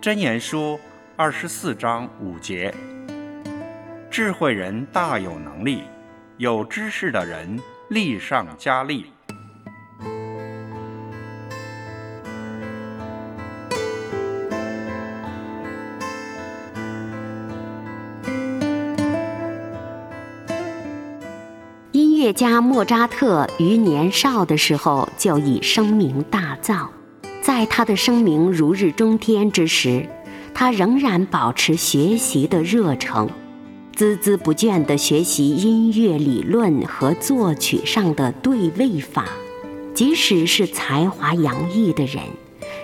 箴言书二十四章五节：智慧人大有能力，有知识的人力上加力。音乐家莫扎特于年少的时候就已声名大噪。在他的声名如日中天之时，他仍然保持学习的热诚，孜孜不倦地学习音乐理论和作曲上的对位法。即使是才华洋溢的人，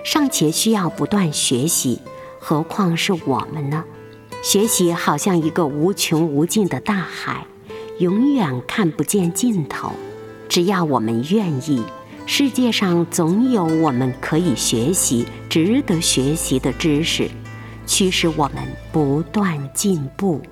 尚且需要不断学习，何况是我们呢？学习好像一个无穷无尽的大海，永远看不见尽头。只要我们愿意。世界上总有我们可以学习、值得学习的知识，驱使我们不断进步。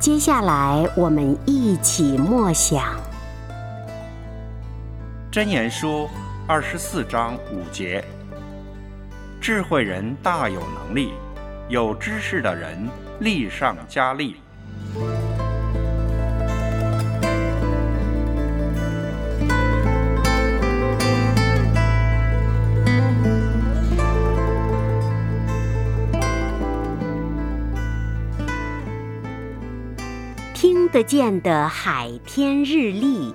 接下来，我们一起默想《真言书》二十四章五节。智慧人大有能力，有知识的人力上加力。听得见的海天日历。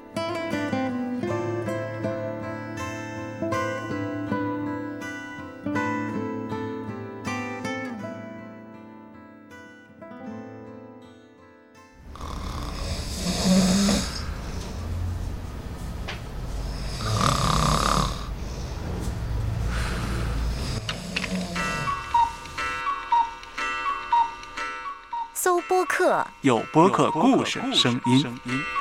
播客，有播客故事声音。